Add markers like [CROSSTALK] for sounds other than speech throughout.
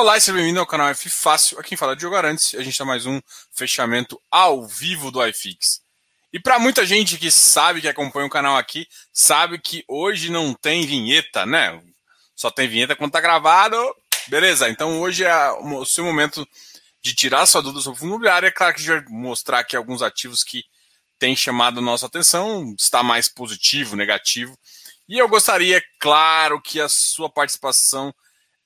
Olá e seja bem-vindo ao canal F Fácil. Aqui quem fala é Diogo Arantes. A gente está mais um fechamento ao vivo do iFix. E para muita gente que sabe, que acompanha o canal aqui, sabe que hoje não tem vinheta, né? Só tem vinheta quando tá gravado. Beleza, então hoje é o seu momento de tirar sua dúvida sobre o fundo imobiliário. É claro que a gente vai mostrar aqui alguns ativos que têm chamado a nossa atenção, está mais positivo, negativo. E eu gostaria, claro, que a sua participação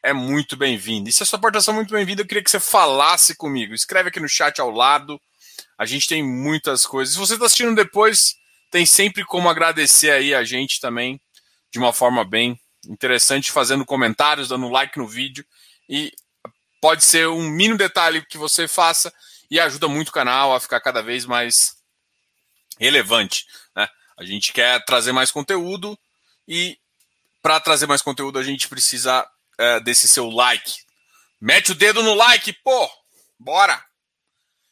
é muito bem-vinda. E se a sua participação é muito bem-vinda, eu queria que você falasse comigo. Escreve aqui no chat ao lado. A gente tem muitas coisas. Se você está assistindo depois, tem sempre como agradecer aí a gente também, de uma forma bem interessante, fazendo comentários, dando like no vídeo. E pode ser um mínimo detalhe que você faça e ajuda muito o canal a ficar cada vez mais relevante. Né? A gente quer trazer mais conteúdo e para trazer mais conteúdo a gente precisa é, desse seu like. Mete o dedo no like, pô! Bora!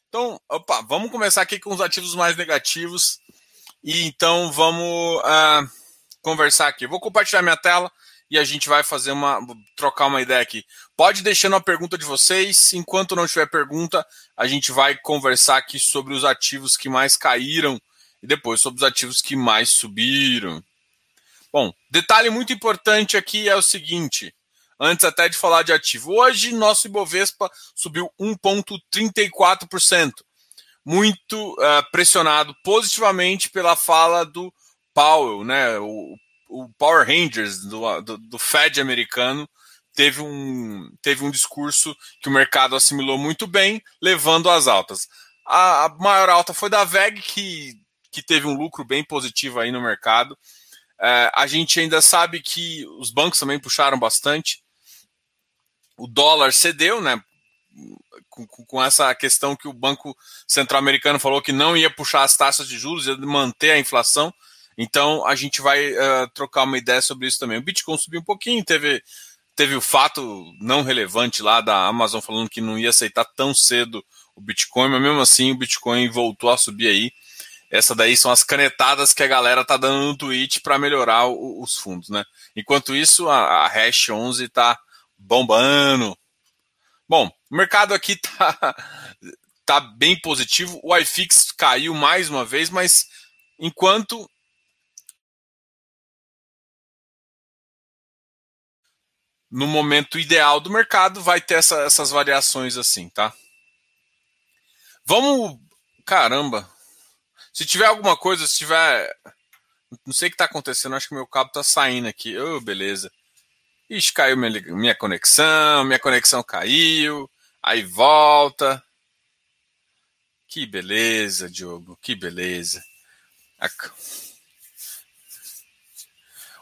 Então, opa, vamos começar aqui com os ativos mais negativos. E então vamos uh, conversar aqui. vou compartilhar minha tela e a gente vai fazer uma. trocar uma ideia aqui. Pode deixando a pergunta de vocês. Enquanto não tiver pergunta, a gente vai conversar aqui sobre os ativos que mais caíram e depois sobre os ativos que mais subiram. Bom, detalhe muito importante aqui é o seguinte: antes até de falar de ativo. Hoje, nosso Ibovespa subiu 1,34%, muito uh, pressionado positivamente pela fala do Powell, né? O, o Power Rangers do, do, do, Fed americano teve um, teve um discurso que o mercado assimilou muito bem, levando às altas. A, a maior alta foi da VEG, que, que teve um lucro bem positivo aí no mercado. Uh, a gente ainda sabe que os bancos também puxaram bastante o dólar cedeu, né? Com, com, essa questão que o Banco Central Americano falou que não ia puxar as taxas de juros, ia manter a inflação. Então a gente vai uh, trocar uma ideia sobre isso também. O Bitcoin subiu um pouquinho, teve, teve o fato não relevante lá da Amazon falando que não ia aceitar tão cedo o Bitcoin, mas mesmo assim o Bitcoin voltou a subir aí. Essa daí são as canetadas que a galera tá dando no Twitch para melhorar o, os fundos, né? Enquanto isso, a, a Hash 11 tá bombando. Bom, o mercado aqui [LAUGHS] tá, tá bem positivo. O iFix caiu mais uma vez, mas enquanto no momento ideal do mercado vai ter essa, essas variações assim, tá? Vamos, caramba. Se tiver alguma coisa, se tiver, não sei o que está acontecendo, acho que meu cabo está saindo aqui. Oh, beleza. Ixi, caiu minha, minha conexão, minha conexão caiu, aí volta. Que beleza, Diogo, que beleza.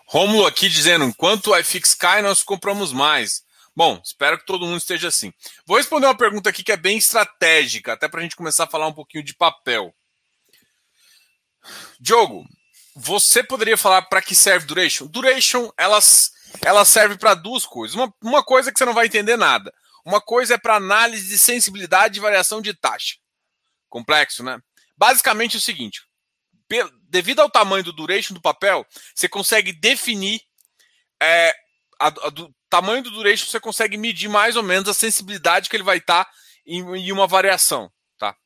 Rômulo aqui dizendo: enquanto o iFix cai, nós compramos mais. Bom, espero que todo mundo esteja assim. Vou responder uma pergunta aqui que é bem estratégica, até para a gente começar a falar um pouquinho de papel. Diogo, você poderia falar para que serve duration? Duration, elas ela serve para duas coisas. Uma, uma coisa que você não vai entender nada. Uma coisa é para análise de sensibilidade e variação de taxa. Complexo, né? Basicamente é o seguinte: devido ao tamanho do duration do papel, você consegue definir é, a, a, do tamanho do duration, você consegue medir mais ou menos a sensibilidade que ele vai estar tá em, em, uma variação, tá?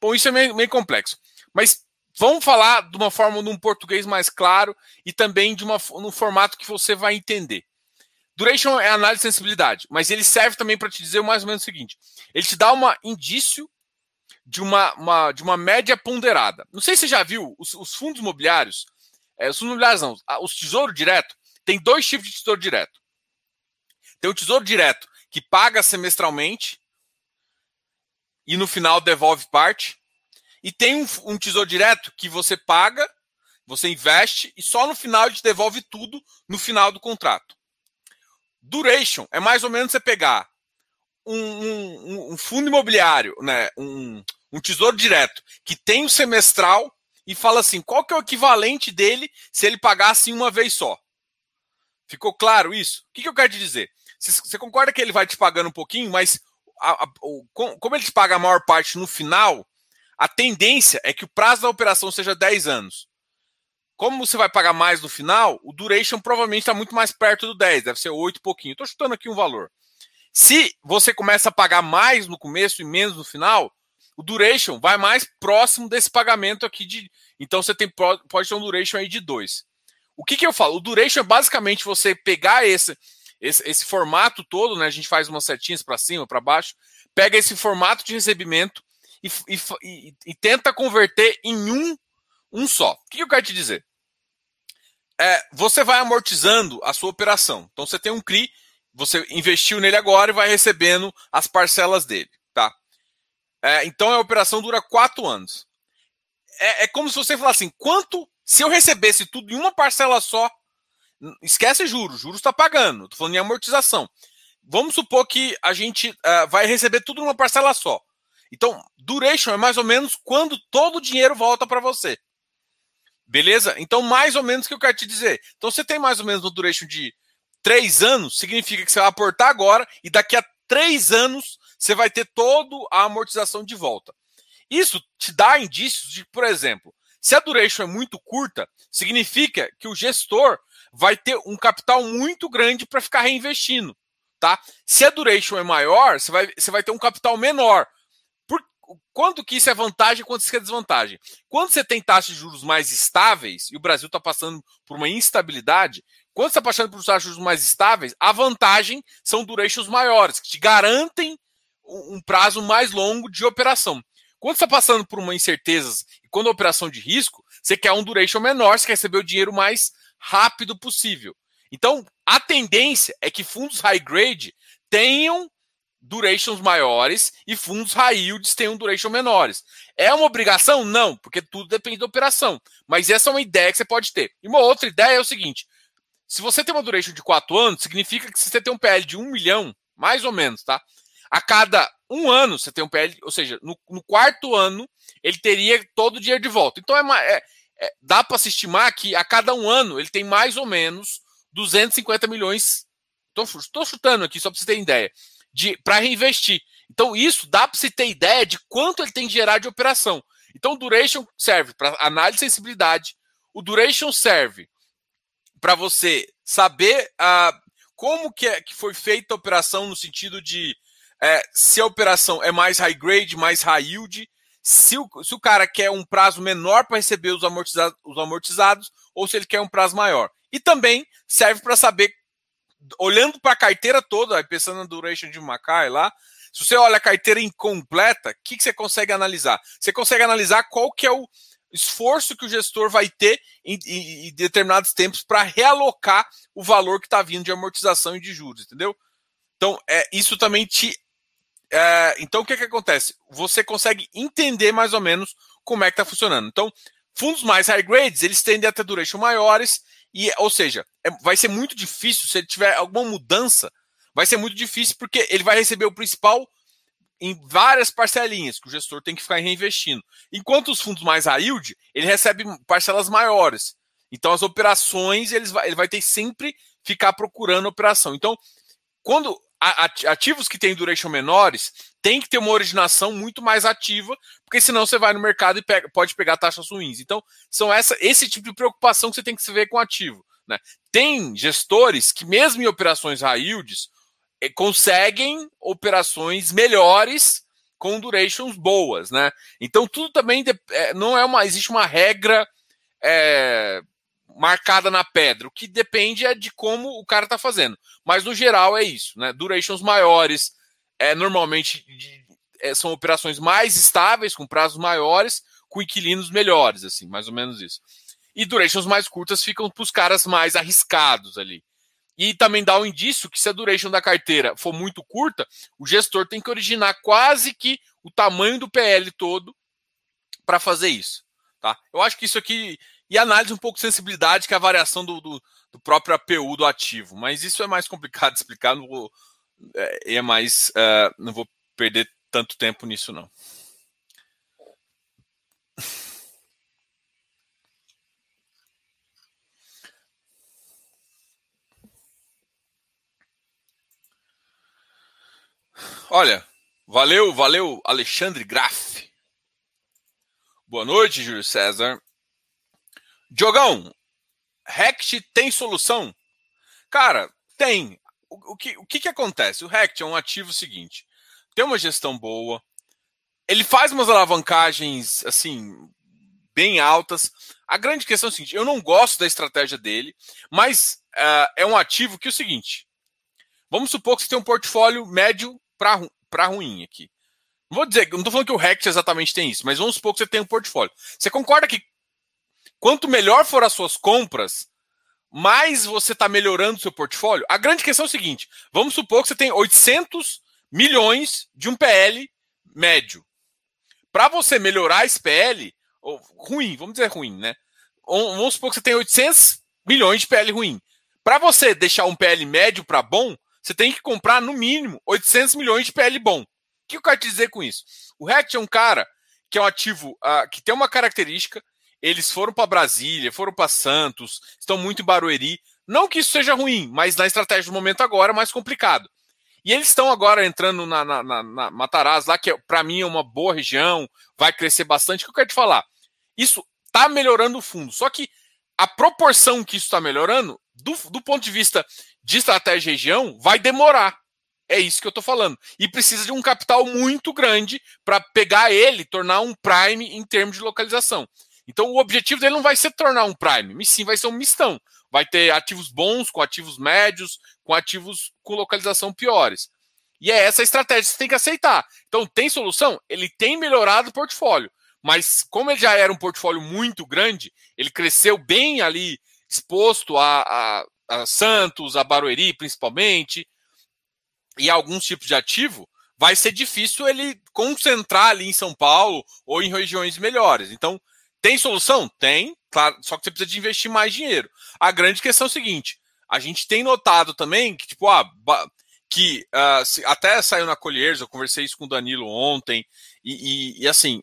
Bom, isso é meio, meio complexo. Mas Vamos falar de uma forma num português mais claro e também de uma num formato que você vai entender. Duration é análise de sensibilidade, mas ele serve também para te dizer mais ou menos o seguinte: ele te dá um indício de uma, uma, de uma média ponderada. Não sei se você já viu os, os fundos imobiliários, é, os fundos imobiliários não, os tesouro direto, tem dois tipos de tesouro direto. Tem o tesouro direto que paga semestralmente e no final devolve parte, e tem um, um tesouro direto que você paga, você investe e só no final ele te devolve tudo no final do contrato. Duration é mais ou menos você pegar um, um, um fundo imobiliário, né, um, um tesouro direto que tem o semestral e fala assim, qual que é o equivalente dele se ele pagasse uma vez só? Ficou claro isso? O que, que eu quero te dizer? Você concorda que ele vai te pagando um pouquinho, mas a, a, o, como ele te paga a maior parte no final, a tendência é que o prazo da operação seja 10 anos. Como você vai pagar mais no final, o duration provavelmente está muito mais perto do 10, deve ser 8 e pouquinho. Estou chutando aqui um valor. Se você começa a pagar mais no começo e menos no final, o duration vai mais próximo desse pagamento aqui de. Então você tem, pode ter um duration aí de 2. O que, que eu falo? O duration é basicamente você pegar esse, esse, esse formato todo, né? A gente faz umas setinhas para cima, para baixo, pega esse formato de recebimento e, e, e, tenta converter em um, um só. O que eu quero te dizer? É, você vai amortizando a sua operação. Então você tem um CRI, você investiu nele agora e vai recebendo as parcelas dele. Tá? É, então a operação dura quatro anos. É, é como se você falasse assim: quanto se eu recebesse tudo em uma parcela só, esquece juros, juros está pagando, estou falando em amortização. Vamos supor que a gente uh, vai receber tudo numa parcela só. Então, duration é mais ou menos quando todo o dinheiro volta para você. Beleza? Então, mais ou menos o que eu quero te dizer. Então, você tem mais ou menos no duration de três anos, significa que você vai aportar agora e daqui a três anos você vai ter toda a amortização de volta. Isso te dá indícios de, por exemplo, se a duration é muito curta, significa que o gestor vai ter um capital muito grande para ficar reinvestindo. Tá? Se a duration é maior, você vai, você vai ter um capital menor. Quanto que isso é vantagem quanto isso é desvantagem? Quando você tem taxas de juros mais estáveis, e o Brasil está passando por uma instabilidade, quando você está passando por taxas de juros mais estáveis, a vantagem são durations maiores, que te garantem um prazo mais longo de operação. Quando você está passando por uma incerteza e quando a operação de risco, você quer um duration menor, você quer receber o dinheiro mais rápido possível. Então, a tendência é que fundos high grade tenham durations maiores e fundos high yields tenham duration menores. É uma obrigação? Não, porque tudo depende da operação. Mas essa é uma ideia que você pode ter. E uma outra ideia é o seguinte: se você tem uma duration de 4 anos, significa que se você tem um PL de 1 milhão, mais ou menos, tá? A cada um ano você tem um PL, ou seja, no, no quarto ano ele teria todo o dinheiro de volta. Então é, é, é dá para se estimar que a cada um ano ele tem mais ou menos 250 milhões. Estou chutando aqui só para você ter ideia de para reinvestir. Então isso dá para você ter ideia de quanto ele tem que gerar de operação. Então o duration serve para análise de sensibilidade. O duration serve para você saber uh, como que, é, que foi feita a operação no sentido de é, se a operação é mais high grade, mais high yield, se o, se o cara quer um prazo menor para receber os amortizados, os amortizados ou se ele quer um prazo maior. E também serve para saber, olhando para a carteira toda, pensando na duration de Macai lá, se você olha a carteira incompleta, o que, que você consegue analisar? Você consegue analisar qual que é o esforço que o gestor vai ter em, em, em determinados tempos para realocar o valor que está vindo de amortização e de juros, entendeu? Então, é, isso também te é, então, o que, que acontece? Você consegue entender mais ou menos como é que está funcionando. Então, fundos mais high grades, eles tendem a ter duration maiores, e, ou seja, é, vai ser muito difícil, se ele tiver alguma mudança, vai ser muito difícil, porque ele vai receber o principal em várias parcelinhas que o gestor tem que ficar reinvestindo. Enquanto os fundos mais high yield, ele recebe parcelas maiores. Então, as operações, eles vai, ele vai ter sempre ficar procurando operação. Então, quando ativos que têm duration menores tem que ter uma originação muito mais ativa, porque senão você vai no mercado e pega, pode pegar taxas ruins. Então, são essa, esse tipo de preocupação que você tem que se ver com ativo. Né? Tem gestores que, mesmo em operações high yields, eh, conseguem operações melhores com durations boas. Né? Então, tudo também é, não é uma. Existe uma regra. É, marcada na pedra. O que depende é de como o cara está fazendo. Mas no geral é isso, né? Durations maiores, é normalmente de, é, são operações mais estáveis, com prazos maiores, com inquilinos melhores, assim, mais ou menos isso. E durations mais curtas ficam para os caras mais arriscados ali. E também dá um indício que se a duration da carteira for muito curta, o gestor tem que originar quase que o tamanho do PL todo para fazer isso. Tá? Eu acho que isso aqui e análise um pouco de sensibilidade, que é a variação do, do, do próprio APU do ativo. Mas isso é mais complicado de explicar, não vou, é, é mais, uh, não vou perder tanto tempo nisso, não. Olha, valeu, valeu, Alexandre Graff. Boa noite, Júlio César. Diogão, Rect tem solução? Cara, tem. o, o, que, o que, que acontece? O Rect é um ativo seguinte: tem uma gestão boa, ele faz umas alavancagens assim bem altas. A grande questão é o seguinte: eu não gosto da estratégia dele, mas uh, é um ativo que é o seguinte: vamos supor que você tem um portfólio médio para ruim aqui. Não vou dizer, não estou falando que o Rect exatamente tem isso, mas vamos supor que você tem um portfólio. Você concorda que quanto melhor for as suas compras, mais você está melhorando o seu portfólio? A grande questão é o seguinte: vamos supor que você tem 800 milhões de um PL médio. Para você melhorar esse PL, ruim, vamos dizer ruim, né? Vamos supor que você tem 800 milhões de PL ruim. Para você deixar um PL médio para bom, você tem que comprar no mínimo 800 milhões de PL bom. O que eu quero te dizer com isso? O Rect é um cara que é um ativo uh, que tem uma característica. Eles foram para Brasília, foram para Santos, estão muito em Barueri. Não que isso seja ruim, mas na estratégia do momento agora é mais complicado. E eles estão agora entrando na, na, na, na lá, que é, para mim é uma boa região, vai crescer bastante. O que eu quero te falar? Isso está melhorando o fundo. Só que a proporção que isso está melhorando, do, do ponto de vista de estratégia região, vai demorar. É isso que eu estou falando. E precisa de um capital muito grande para pegar ele, tornar um prime em termos de localização. Então o objetivo dele não vai ser tornar um prime, mas sim vai ser um mistão. Vai ter ativos bons com ativos médios, com ativos com localização piores. E é essa a estratégia que você tem que aceitar. Então tem solução? Ele tem melhorado o portfólio. Mas como ele já era um portfólio muito grande, ele cresceu bem ali, exposto a, a, a Santos, a Barueri principalmente, e alguns tipos de ativo, vai ser difícil ele concentrar ali em São Paulo ou em regiões melhores. Então, tem solução? Tem, claro, só que você precisa de investir mais dinheiro. A grande questão é o seguinte: a gente tem notado também que, tipo, ah, que uh, até saiu na Colliers, eu conversei isso com o Danilo ontem, e, e, e assim,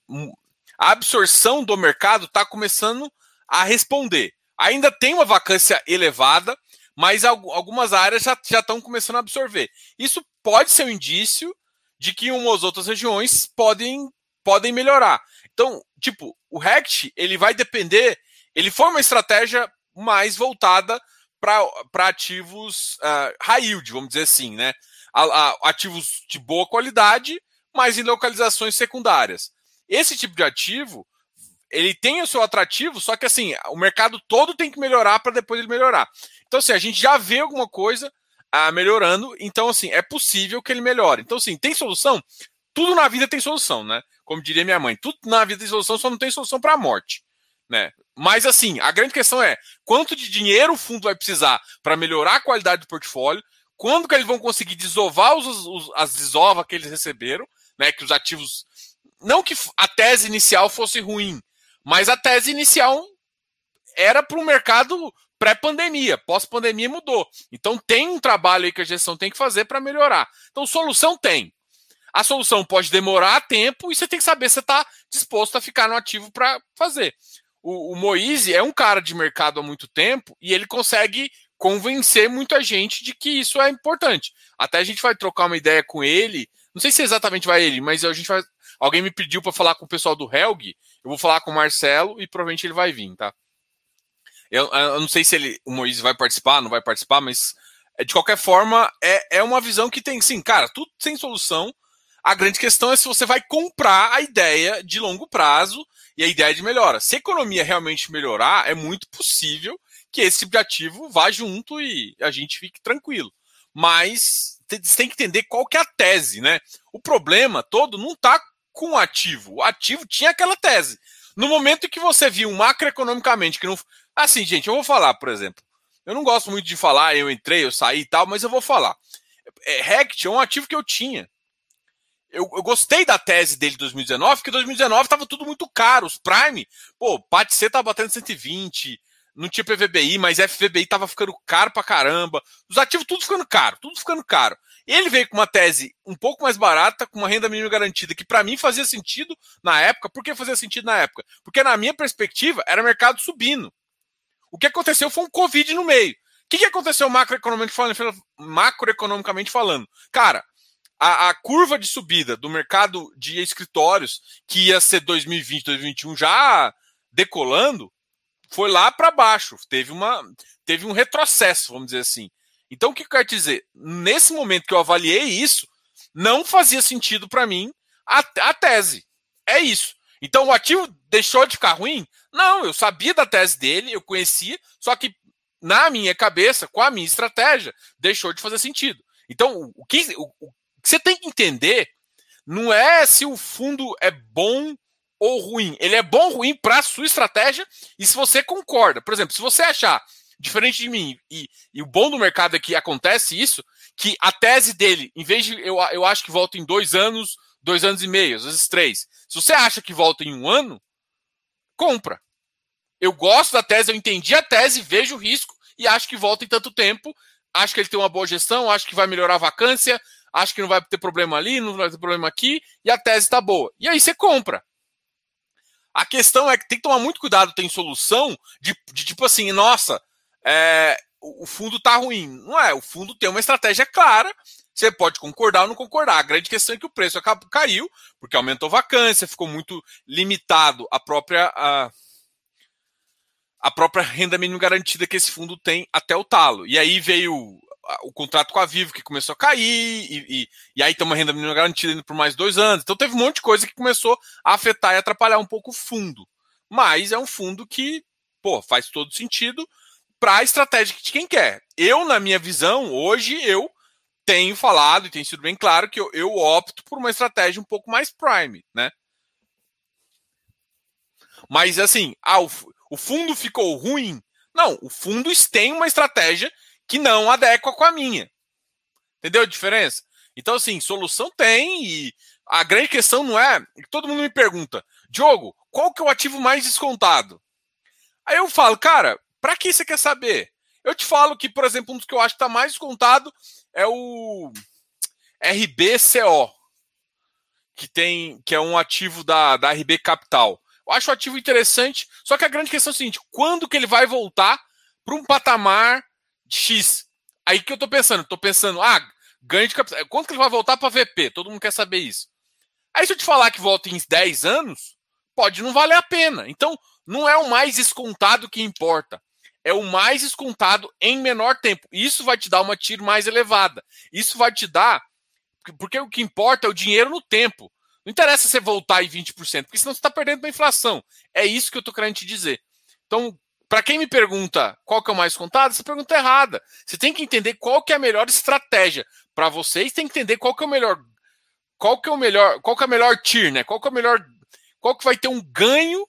a absorção do mercado está começando a responder. Ainda tem uma vacância elevada, mas algumas áreas já, já estão começando a absorver. Isso pode ser um indício de que umas outras regiões podem, podem melhorar. Então, tipo, o Rect, ele vai depender, ele foi uma estratégia mais voltada para ativos uh, high yield, vamos dizer assim, né? A, a, ativos de boa qualidade, mas em localizações secundárias. Esse tipo de ativo, ele tem o seu atrativo, só que assim, o mercado todo tem que melhorar para depois ele melhorar. Então, assim, a gente já vê alguma coisa ah, melhorando, então, assim, é possível que ele melhore. Então, assim, tem solução? Tudo na vida tem solução, né? Como diria minha mãe, tudo na vida tem solução, só não tem solução para a morte, né? Mas, assim, a grande questão é quanto de dinheiro o fundo vai precisar para melhorar a qualidade do portfólio, quando que eles vão conseguir desovar os, os, as desovas que eles receberam, né? Que os ativos não que a tese inicial fosse ruim, mas a tese inicial era para o mercado pré-pandemia. Pós-pandemia mudou. Então tem um trabalho aí que a gestão tem que fazer para melhorar. Então solução tem. A solução pode demorar tempo e você tem que saber se está disposto a ficar no ativo para fazer. O, o Moise é um cara de mercado há muito tempo e ele consegue convencer muita gente de que isso é importante. Até a gente vai trocar uma ideia com ele. Não sei se exatamente vai ele, mas a gente vai Alguém me pediu para falar com o pessoal do Helg, eu vou falar com o Marcelo e provavelmente ele vai vir, tá? Eu, eu não sei se ele, o Moisés vai participar, não vai participar, mas é, de qualquer forma é, é uma visão que tem, sim, cara, tudo sem solução. A grande questão é se você vai comprar a ideia de longo prazo e a ideia de melhora. Se a economia realmente melhorar, é muito possível que esse tipo de ativo vá junto e a gente fique tranquilo. Mas você tem que entender qual que é a tese, né? O problema todo não está com o ativo. O ativo tinha aquela tese. No momento que você viu macroeconomicamente que não. Assim, gente, eu vou falar, por exemplo. Eu não gosto muito de falar, eu entrei, eu saí e tal, mas eu vou falar. É, Rect é um ativo que eu tinha. Eu, eu, gostei da tese dele de 2019, porque 2019 estava tudo muito caro. Os Prime, pô, PAT C tava batendo 120, não tinha PVBI, mas FVBI tava ficando caro pra caramba. Os ativos tudo ficando caro, tudo ficando caro. Ele veio com uma tese um pouco mais barata, com uma renda mínima garantida, que para mim fazia sentido na época. Por que fazia sentido na época? Porque na minha perspectiva era mercado subindo. O que aconteceu foi um Covid no meio. O que, que aconteceu macroeconomicamente falando, macroeconomicamente falando? Cara, a, a, curva de subida do mercado de escritórios, que ia ser 2020, 2021 já decolando, foi lá para baixo. Teve, uma, teve um retrocesso, vamos dizer assim. Então, o que eu quero dizer? Nesse momento que eu avaliei isso, não fazia sentido para mim a, a tese. É isso. Então, o ativo deixou de ficar ruim? Não, eu sabia da tese dele, eu conhecia, só que na minha cabeça, com a minha estratégia, deixou de fazer sentido. Então, o que, o, que você tem que entender não é se o fundo é bom ou ruim. Ele é bom ou ruim para a sua estratégia e se você concorda. Por exemplo, se você achar, diferente de mim, e, e o bom do mercado é que acontece isso, que a tese dele, em vez de eu, eu acho que volta em dois anos, dois anos e meio, às vezes três. Se você acha que volta em um ano, compra. Eu gosto da tese, eu entendi a tese, vejo o risco e acho que volta em tanto tempo. Acho que ele tem uma boa gestão, acho que vai melhorar a vacância, acho que não vai ter problema ali, não vai ter problema aqui, e a tese está boa. E aí você compra. A questão é que tem que tomar muito cuidado, tem solução de, de tipo assim, nossa, é, o fundo tá ruim. Não é, o fundo tem uma estratégia clara. Você pode concordar ou não concordar. A grande questão é que o preço caiu, porque aumentou vacância, ficou muito limitado a própria a, a própria renda mínima garantida que esse fundo tem até o talo. E aí veio o contrato com a Vivo que começou a cair, e, e, e, aí tem uma renda mínima garantida indo por mais dois anos. Então teve um monte de coisa que começou a afetar e atrapalhar um pouco o fundo. Mas é um fundo que, pô, faz todo sentido para a estratégia de quem quer. Eu, na minha visão, hoje eu tenho falado e tem sido bem claro que eu, eu opto por uma estratégia um pouco mais prime, né? Mas assim, ah, o, o fundo ficou ruim? Não, o fundo tem uma estratégia que não adequa com a minha. Entendeu a diferença? Então, assim, solução tem e a grande questão não é. Todo mundo me pergunta, Diogo, qual que é o ativo mais descontado? Aí eu falo, cara, para que você quer saber? Eu te falo que, por exemplo, um dos que eu acho que está mais descontado é o RBCO, que tem, que é um ativo da, da RB Capital. Eu acho o ativo interessante, só que a grande questão é a seguinte: quando que ele vai voltar para um patamar X. Aí que eu tô pensando, tô pensando, ah, ganho de capital. Quanto que ele vai voltar para VP? Todo mundo quer saber isso. Aí se eu te falar que volta em 10 anos, pode não valer a pena. Então, não é o mais descontado que importa. É o mais descontado em menor tempo. Isso vai te dar uma tiro mais elevada. Isso vai te dar. Porque o que importa é o dinheiro no tempo. Não interessa você voltar em 20%, porque senão você está perdendo para inflação. É isso que eu estou querendo te dizer. Então, para quem me pergunta qual que é o mais contado, essa pergunta é errada. Você tem que entender qual que é a melhor estratégia. Para vocês, tem que entender qual que é o melhor. Qual que é o melhor. Qual que é a melhor tier, né? Qual que é o melhor. Qual que vai ter um ganho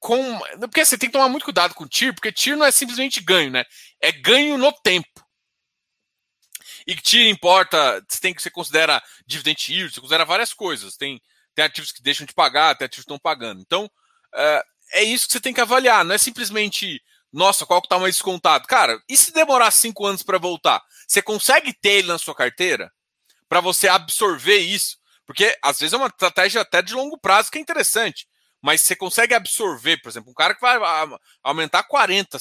com. Porque você tem que tomar muito cuidado com tier, porque tier não é simplesmente ganho, né? É ganho no tempo. E tier importa, você tem que você considera dividend yield, você considera várias coisas. Tem, tem ativos que deixam de pagar, tem ativos que estão pagando. Então, uh, é isso que você tem que avaliar. Não é simplesmente, nossa, qual que tá mais descontado? Cara, e se demorar cinco anos para voltar? Você consegue ter ele na sua carteira para você absorver isso? Porque às vezes é uma estratégia até de longo prazo que é interessante. Mas você consegue absorver, por exemplo, um cara que vai aumentar 40,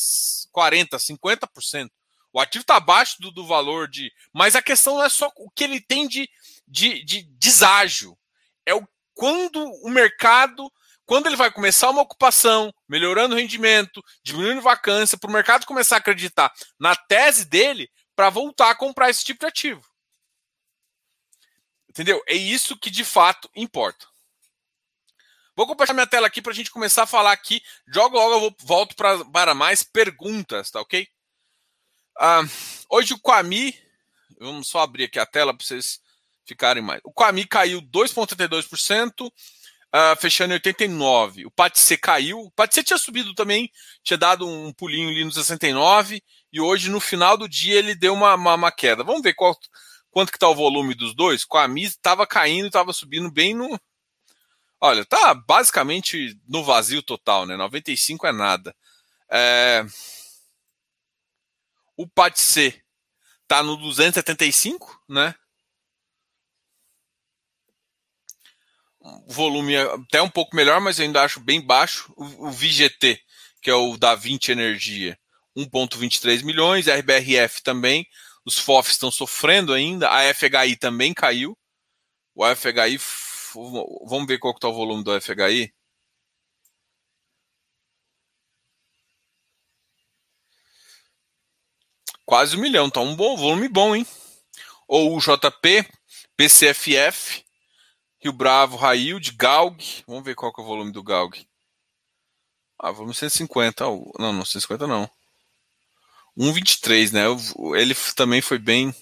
40, 50%. O ativo está abaixo do, do, valor de. Mas a questão não é só o que ele tem de, de, de deságio. É o quando o mercado quando ele vai começar uma ocupação, melhorando o rendimento, diminuindo vacância, para o mercado começar a acreditar na tese dele para voltar a comprar esse tipo de ativo. Entendeu? É isso que de fato importa. Vou compartilhar minha tela aqui para a gente começar a falar aqui. Jogo logo eu volto pra, para mais perguntas, tá ok? Ah, hoje o Quami, vamos só abrir aqui a tela para vocês ficarem mais. O Quami caiu 2,32% uh, fechando em 89. O Patissé caiu. O Patissé tinha subido também, tinha dado um pulinho ali no 69 e hoje no final do dia ele deu uma, uma, uma queda. Vamos ver qual, quanto que está o volume dos dois. Com a MIS estava caindo, estava subindo bem no. Olha, tá basicamente no vazio total, né? 95 é nada. É... O Patissé tá no 275, né? Volume até um pouco melhor, mas eu ainda acho bem baixo. O, o VGT, que é o da 20 Energia, 1,23 milhões. RBRF também. Os FOFs estão sofrendo ainda. A FHI também caiu. O FHI, vamos ver qual está o volume do FHI. Quase um milhão, tá um bom volume bom, hein? Ou o JP, PCFF, Rio Bravo, Railde, Galg. Vamos ver qual que é o volume do Galg. Ah, volume 150. Não, não, 150 não. 1,23, né? Ele também foi bem.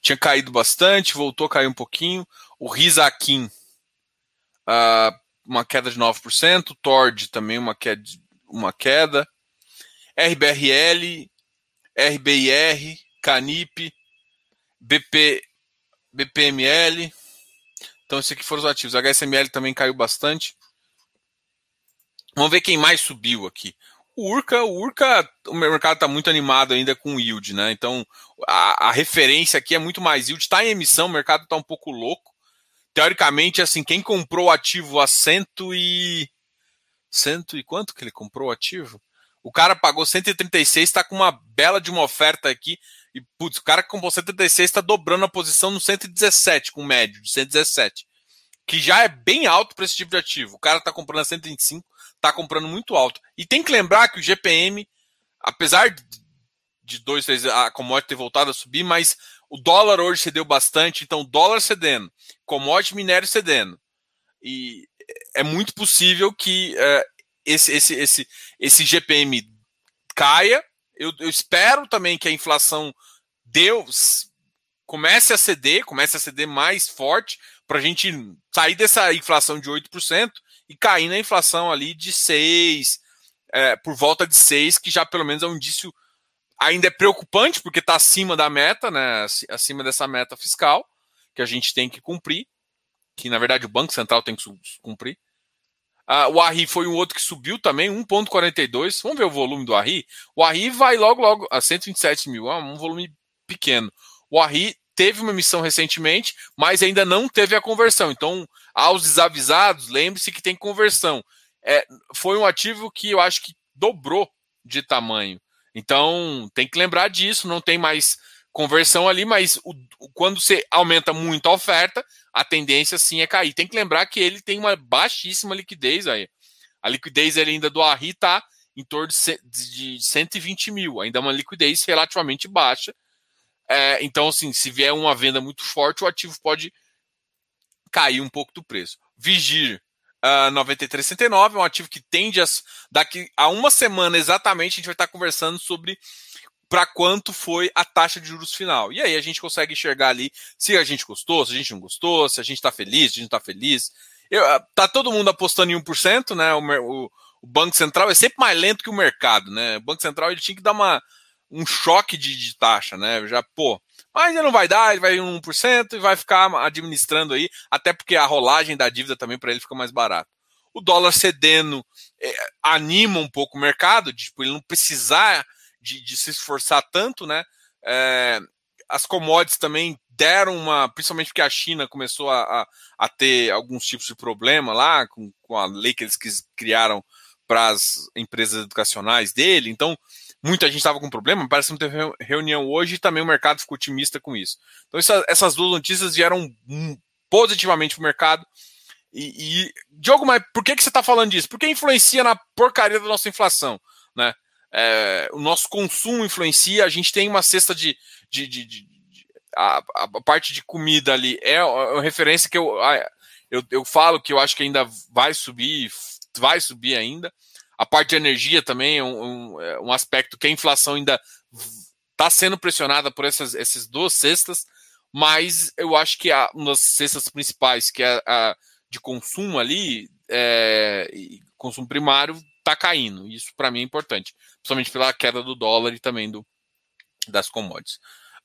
Tinha caído bastante, voltou a cair um pouquinho. O Rizakin, uh, uma queda de 9%. Tord também uma queda. Uma queda. RBRL, RBIR, Canip, BP, BPML. Então, esses aqui foram os ativos. HSML também caiu bastante. Vamos ver quem mais subiu aqui. O Urca, o Urca, o mercado está muito animado ainda com o yield, né? Então, a, a referência aqui é muito mais yield. Está em emissão, o mercado está um pouco louco. Teoricamente, assim, quem comprou o ativo a cento e. Cento e quanto que ele comprou o ativo? O cara pagou 136, está com uma bela de uma oferta aqui. E, putz, o cara que comprou 136 está dobrando a posição no 117, com médio de 117. Que já é bem alto para esse tipo de ativo. O cara está comprando a 125, está comprando muito alto. E tem que lembrar que o GPM, apesar de dois, três, a commodity ter voltado a subir, mas o dólar hoje cedeu bastante, então dólar cedendo, commodity minério cedendo. E é muito possível que uh, esse, esse, esse, esse GPM caia. Eu, eu espero também que a inflação Deus comece a ceder, comece a ceder mais forte, para a gente sair dessa inflação de 8% e cair na inflação ali de 6%, é, por volta de 6%, que já pelo menos é um indício ainda é preocupante, porque está acima da meta, né, acima dessa meta fiscal, que a gente tem que cumprir, que na verdade o Banco Central tem que cumprir. Uh, o Arri foi um outro que subiu também, 1,42. Vamos ver o volume do Arri. O Arri vai logo, logo a 127 mil, é um volume pequeno. O Arri teve uma emissão recentemente, mas ainda não teve a conversão. Então, aos desavisados, lembre-se que tem conversão. É, foi um ativo que eu acho que dobrou de tamanho. Então, tem que lembrar disso, não tem mais conversão ali, mas o, quando você aumenta muito a oferta, a tendência sim é cair. Tem que lembrar que ele tem uma baixíssima liquidez aí. A liquidez ainda do Arri está em torno de 120 mil, ainda é uma liquidez relativamente baixa. É, então, assim, se vier uma venda muito forte, o ativo pode cair um pouco do preço. Vigir uh, 93,69 é um ativo que tende a. Daqui a uma semana exatamente, a gente vai estar conversando sobre para quanto foi a taxa de juros final. E aí a gente consegue enxergar ali se a gente gostou, se a gente não gostou, se a gente está feliz, se a gente está feliz. Eu, ah, tá todo mundo apostando em 1%, né? O, o, o, Banco Central é sempre mais lento que o mercado, né? O Banco Central ele tinha que dar uma, um choque de, de taxa, né? Já, pô, mas ele não vai dar, ele vai em 1% e vai ficar administrando aí, até porque a rolagem da dívida também para ele fica mais barato. O dólar cedendo é, anima um pouco o mercado, tipo, ele não precisar de, de se esforçar tanto, né? É, as commodities também deram uma, principalmente porque a China começou a, a, a ter alguns tipos de problema lá com, com a lei que eles criaram para as empresas educacionais dele. Então, muita gente estava com problema. Parece que teve reunião hoje e também o mercado ficou otimista com isso. Então, essa, essas duas notícias vieram positivamente para o mercado. E, e, Diogo, mas por que, que você está falando disso? Porque influencia na porcaria da nossa inflação, né? é, o nosso consumo influencia, a gente tem uma cesta de. de, de, de a, a, parte de comida ali é uma referência que eu, eu, eu falo que eu acho que ainda vai subir, vai subir ainda. A parte de energia também é um, um, é um aspecto que a inflação ainda está sendo pressionada por essas, essas duas cestas, mas eu acho que a, uma das cestas principais, que é a de consumo ali, é, consumo primário, está caindo. Isso para mim é importante, principalmente pela queda do dólar e também do, das commodities.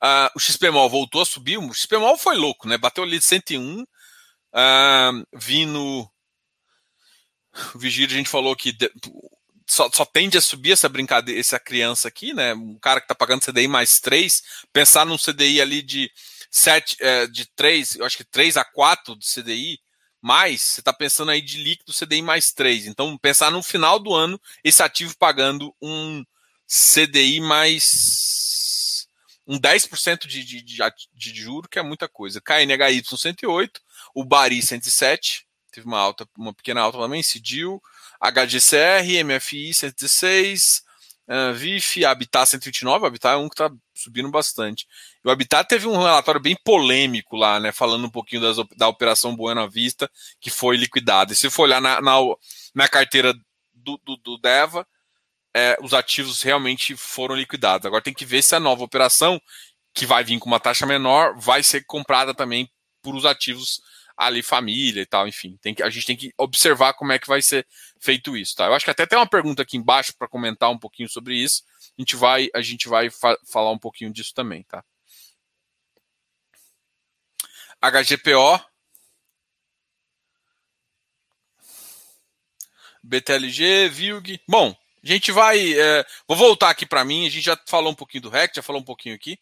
Uh, o XPMOL voltou a subir. O XPMOL foi louco, né? Bateu ali de 101, uh, vindo. O a gente falou que de... só, só, tende a subir essa brincadeira, essa criança aqui, né? Um cara que está pagando CDI mais 3, pensar num CDI ali de 7, é, de 3, eu acho que 3 a 4 do CDI, mais, você está pensando aí de líquido CDI mais 3. Então, pensar no final do ano, esse ativo pagando um CDI mais um 10% de, de, de, de juro, que é muita coisa. KNHY 108, o Bari 107, teve uma alta, uma pequena alta também, CIDIL, HGCR, MFI 116, Uh, VIF, Habitat 129, o Habitat é um que está subindo bastante. E o Habitat teve um relatório bem polêmico lá, né? Falando um pouquinho das, da Operação Buena Vista, que foi liquidada. E se for olhar na, na, na carteira do, do, do DEVA, é, os ativos realmente foram liquidados. Agora tem que ver se a nova operação, que vai vir com uma taxa menor, vai ser comprada também por os ativos ali família e tal, enfim, tem que, a gente tem que observar como é que vai ser feito isso, tá? Eu acho que até tem uma pergunta aqui embaixo para comentar um pouquinho sobre isso. A gente vai, a gente vai fa falar um pouquinho disso também, tá? HGPO BTLG, VILG. Bom, a gente vai. É, vou voltar aqui para mim. A gente já falou um pouquinho do REC, já falou um pouquinho aqui.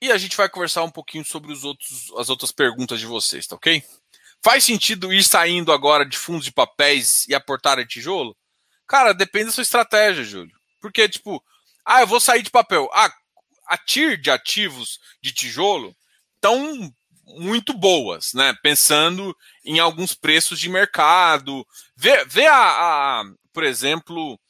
E a gente vai conversar um pouquinho sobre os outros, as outras perguntas de vocês, tá ok? Faz sentido ir saindo agora de fundos de papéis e aportar em tijolo? Cara, depende da sua estratégia, Júlio. Porque, tipo, ah, eu vou sair de papel. Ah, a TIR de ativos de tijolo estão muito boas, né? Pensando em alguns preços de mercado. Vê, vê a, a por exemplo,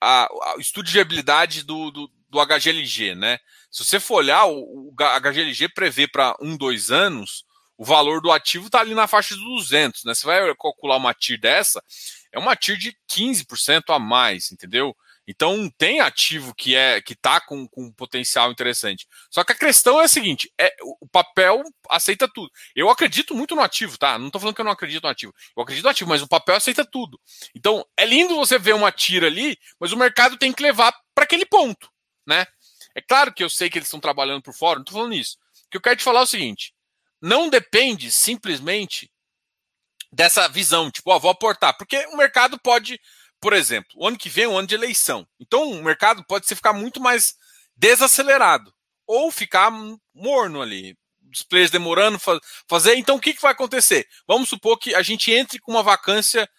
a, a, o estudo de viabilidade do, do, do HGLG, né? Se você for olhar, o, HGLG prevê para um, dois anos, o valor do ativo está ali na faixa dos 200, né? Você vai calcular uma TIR dessa, é uma TIR de 15% a mais, entendeu? Então tem ativo que é que está com, com um potencial interessante. Só que a questão é a seguinte: é, o papel aceita tudo. Eu acredito muito no ativo, tá? Não estou falando que eu não acredito no ativo. Eu acredito no ativo, mas o papel aceita tudo. Então é lindo você ver uma tira ali, mas o mercado tem que levar para aquele ponto, né? É claro que eu sei que eles estão trabalhando por fora, não estou falando isso. O que eu quero te falar é o seguinte: não depende simplesmente dessa visão, tipo, ó, vou aportar, porque o mercado pode, por exemplo, o ano que vem é um ano de eleição. Então o mercado pode ser ficar muito mais desacelerado ou ficar morno ali. Os players demorando faz, fazer. Então o que, que vai acontecer? Vamos supor que a gente entre com uma vacância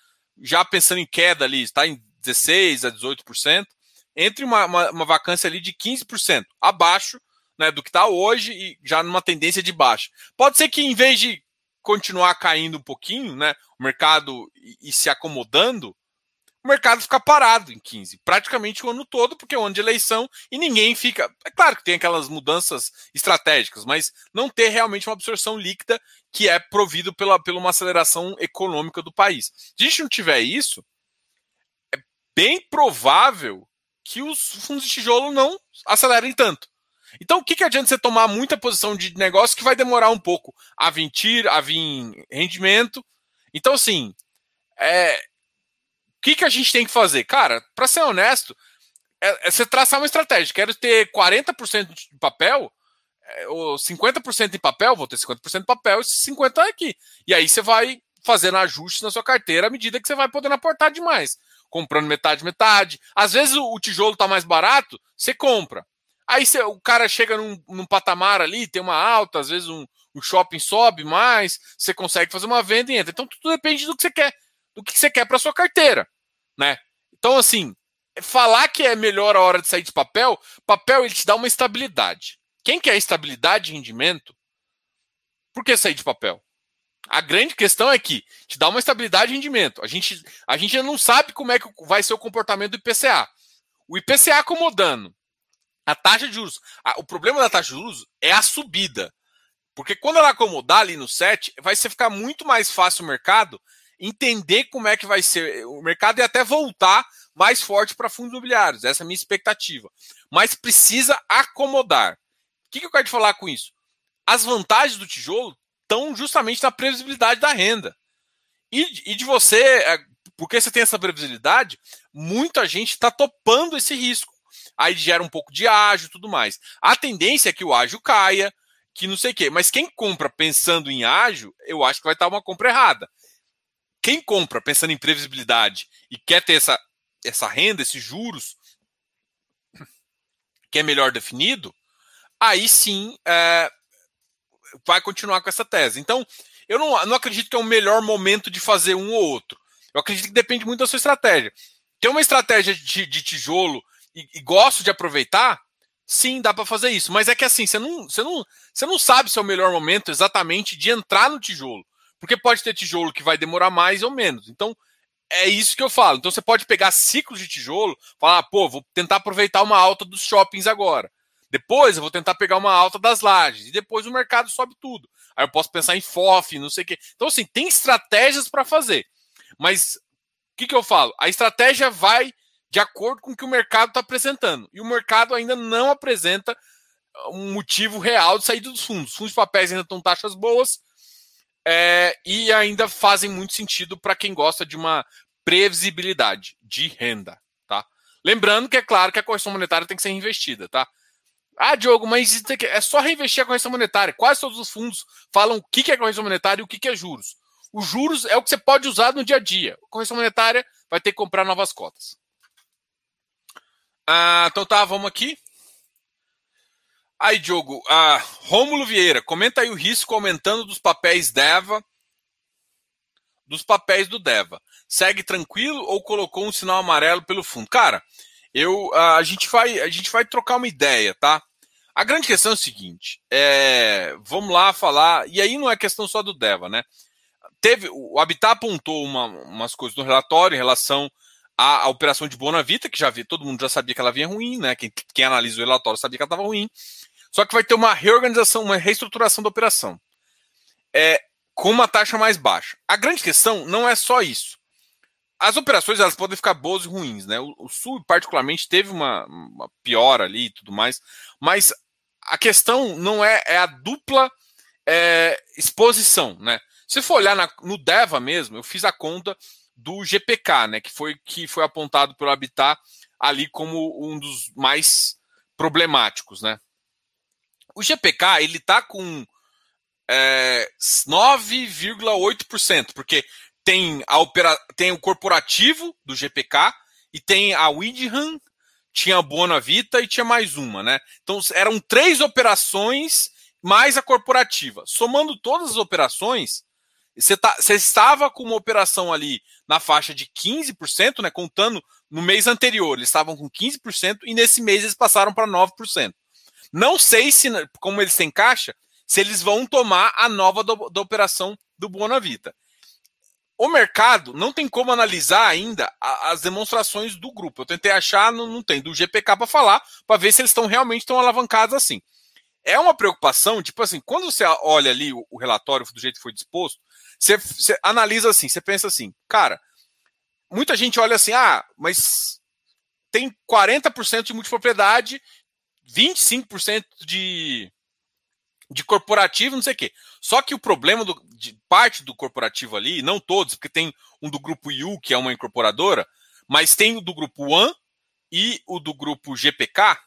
já pensando em queda ali, está em 16 a 18% entre uma, uma, uma vacância ali de 15% abaixo né, do que está hoje e já numa tendência de baixa. Pode ser que em vez de continuar caindo um pouquinho, né, o mercado e, e se acomodando, o mercado fica parado em 15, praticamente o ano todo, porque é o ano de eleição e ninguém fica. É claro que tem aquelas mudanças estratégicas, mas não ter realmente uma absorção líquida que é provido pela, pela uma aceleração econômica do país. Se a gente não tiver isso, é bem provável que os fundos de tijolo não acelerem tanto. Então, o que, que adianta você tomar muita posição de negócio que vai demorar um pouco a vir tiro, a vir rendimento? Então, assim, é, o que, que a gente tem que fazer? Cara, para ser honesto, é, é você traçar uma estratégia. Quero ter 40% de papel, é, ou 50% em papel, vou ter 50% de papel e 50% aqui. E aí você vai fazendo ajustes na sua carteira à medida que você vai podendo aportar demais comprando metade, metade. Às vezes o, tijolo está mais barato, você compra. Aí você, o cara chega num, num, patamar ali, tem uma alta, às vezes um, um, shopping sobe mais, você consegue fazer uma venda e entra. Então tudo depende do que você quer, do que você quer para sua carteira, né? Então assim, falar que é melhor a hora de sair de papel, papel ele te dá uma estabilidade. Quem quer estabilidade e rendimento, por que sair de papel? A grande questão é que te dá uma estabilidade de rendimento. A gente, a gente ainda não sabe como é que vai ser o comportamento do IPCA. O IPCA acomodando a taxa de juros. A, o problema da taxa de juros é a subida. Porque quando ela acomodar ali no 7, vai ser ficar muito mais fácil o mercado entender como é que vai ser o mercado e até voltar mais forte para fundos imobiliários. Essa é a minha expectativa. Mas precisa acomodar. O que, que eu quero te falar com isso? As vantagens do tijolo estão justamente na previsibilidade da renda. E, e de você, é, porque você tem essa previsibilidade, muita gente está topando esse risco. Aí gera um pouco de ágio e tudo mais. A tendência é que o ágio caia, que não sei o quê. Mas quem compra pensando em ágio, eu acho que vai estar uma compra errada. Quem compra pensando em previsibilidade e quer ter essa, essa renda, esses juros, que é melhor definido, aí sim é, vai continuar com essa tese. Então, eu não, não acredito que é o melhor momento de fazer um ou outro. Eu acredito que depende muito da sua estratégia. Tem uma estratégia de, de tijolo e, e, gosto de aproveitar, sim, dá para fazer isso. Mas é que assim, você não, você, não, você não sabe se é o melhor momento exatamente de entrar no tijolo. Porque pode ter tijolo que vai demorar mais ou menos. Então, é isso que eu falo. Então você pode pegar ciclos de tijolo, falar, pô, vou tentar aproveitar uma alta dos shoppings agora. Depois eu vou tentar pegar uma alta das lajes. E depois o mercado sobe tudo. Aí eu posso pensar em FOF, não sei o quê. Então, assim, tem estratégias para fazer. Mas o que, que eu falo? A estratégia vai de acordo com o que o mercado está apresentando. E o mercado ainda não apresenta um motivo real de saída dos fundos. Os fundos de papéis ainda estão taxas boas é, e ainda fazem muito sentido para quem gosta de uma previsibilidade de renda. Tá? Lembrando que é claro que a correção monetária tem que ser reinvestida. Tá? Ah, Diogo, mas é só reinvestir a correção monetária. Quase todos os fundos falam o que é correção monetária e o que é juros. Os juros é o que você pode usar no dia a dia. A correção monetária vai ter que comprar novas cotas. Ah, então tá, vamos aqui. Aí, Diogo, ah, Rômulo Vieira, comenta aí o risco aumentando dos papéis DEVA, dos papéis do DEVA. Segue tranquilo ou colocou um sinal amarelo pelo fundo? Cara, eu, ah, a, gente vai, a gente vai trocar uma ideia, tá? A grande questão é o seguinte: é, vamos lá falar, e aí não é questão só do DEVA, né? Teve, o Habitat apontou uma, umas coisas no relatório em relação à, à operação de Bonavita, que já vi, todo mundo já sabia que ela vinha ruim, né? Quem, quem analisa o relatório sabia que ela estava ruim. Só que vai ter uma reorganização, uma reestruturação da operação. É, com uma taxa mais baixa. A grande questão não é só isso. As operações elas podem ficar boas e ruins, né? O, o Sul, particularmente, teve uma, uma piora ali e tudo mais, mas a questão não é, é a dupla é, exposição, né? Se for olhar na, no DEVA mesmo, eu fiz a conta do GPK, né? Que foi que foi apontado pelo Habitat ali como um dos mais problemáticos, né? O GPK ele tá com é, 9,8%, porque tem a opera, tem o corporativo do GPK e tem a Windham tinha a Buona Vita e tinha mais uma, né? Então eram três operações mais a corporativa. Somando todas as operações, você, tá, você estava com uma operação ali na faixa de 15%, né? Contando no mês anterior, eles estavam com 15% e nesse mês eles passaram para 9%. Não sei se, como eles têm caixa, se eles vão tomar a nova do, da operação do Buona Vita o mercado não tem como analisar ainda as demonstrações do grupo. Eu tentei achar, não, não tem, do GPK para falar, para ver se eles estão realmente tão alavancados assim. É uma preocupação, tipo assim, quando você olha ali o, o relatório do jeito que foi disposto, você, você analisa assim, você pensa assim, cara, muita gente olha assim, ah, mas tem 40% de multipropriedade, 25% de de corporativo, não sei o quê. Só que o problema do, de parte do corporativo ali, não todos, porque tem um do grupo IU, que é uma incorporadora, mas tem o do grupo One e o do grupo GPK,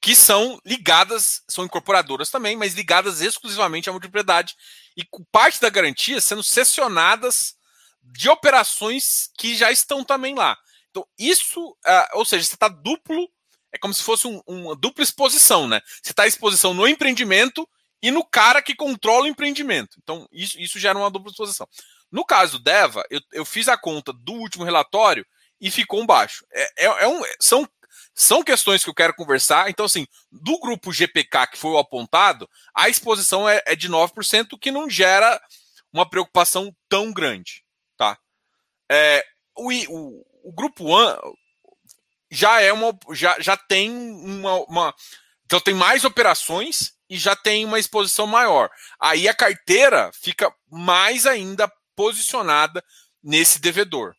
que são ligadas, são incorporadoras também, mas ligadas exclusivamente à multipropriedade e com parte da garantia sendo cessionadas de operações que já estão também lá. Então, isso, uh, ou seja, você está duplo, é como se fosse um, uma dupla exposição, né? Você está exposição no empreendimento e no cara que controla o empreendimento. Então, isso, isso gera uma dupla exposição. No caso do Deva, eu, eu fiz a conta do último relatório e ficou um baixo. É, é, é um, são, são questões que eu quero conversar. Então, assim, do grupo GPK que foi o apontado, a exposição é, é de 9%, o que não gera uma preocupação tão grande. Tá? É, o, o, o grupo One já é uma. Já, já tem uma, uma. Então tem mais operações e já tem uma exposição maior. Aí a carteira fica mais ainda posicionada nesse devedor.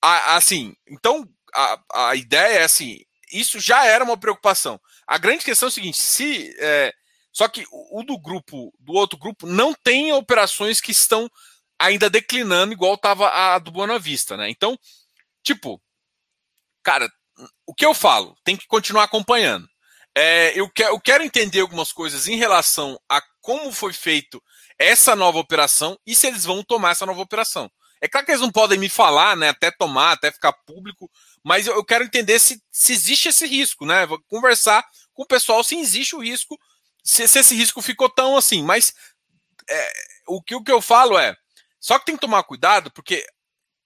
Assim, então a, a ideia é assim: isso já era uma preocupação. A grande questão é o seguinte: se. É, só que o, o do grupo, do outro grupo, não tem operações que estão ainda declinando, igual estava a do Boa Vista, né? Então, tipo, cara, o que eu falo? Tem que continuar acompanhando. É, eu, que, eu quero entender algumas coisas em relação a como foi feito essa nova operação e se eles vão tomar essa nova operação. É claro que eles não podem me falar, né, até tomar, até ficar público, mas eu, eu quero entender se, se existe esse risco, né? Vou conversar com o pessoal se existe o risco, se, se esse risco ficou tão assim. Mas é, o, que, o que eu falo é, só que tem que tomar cuidado, porque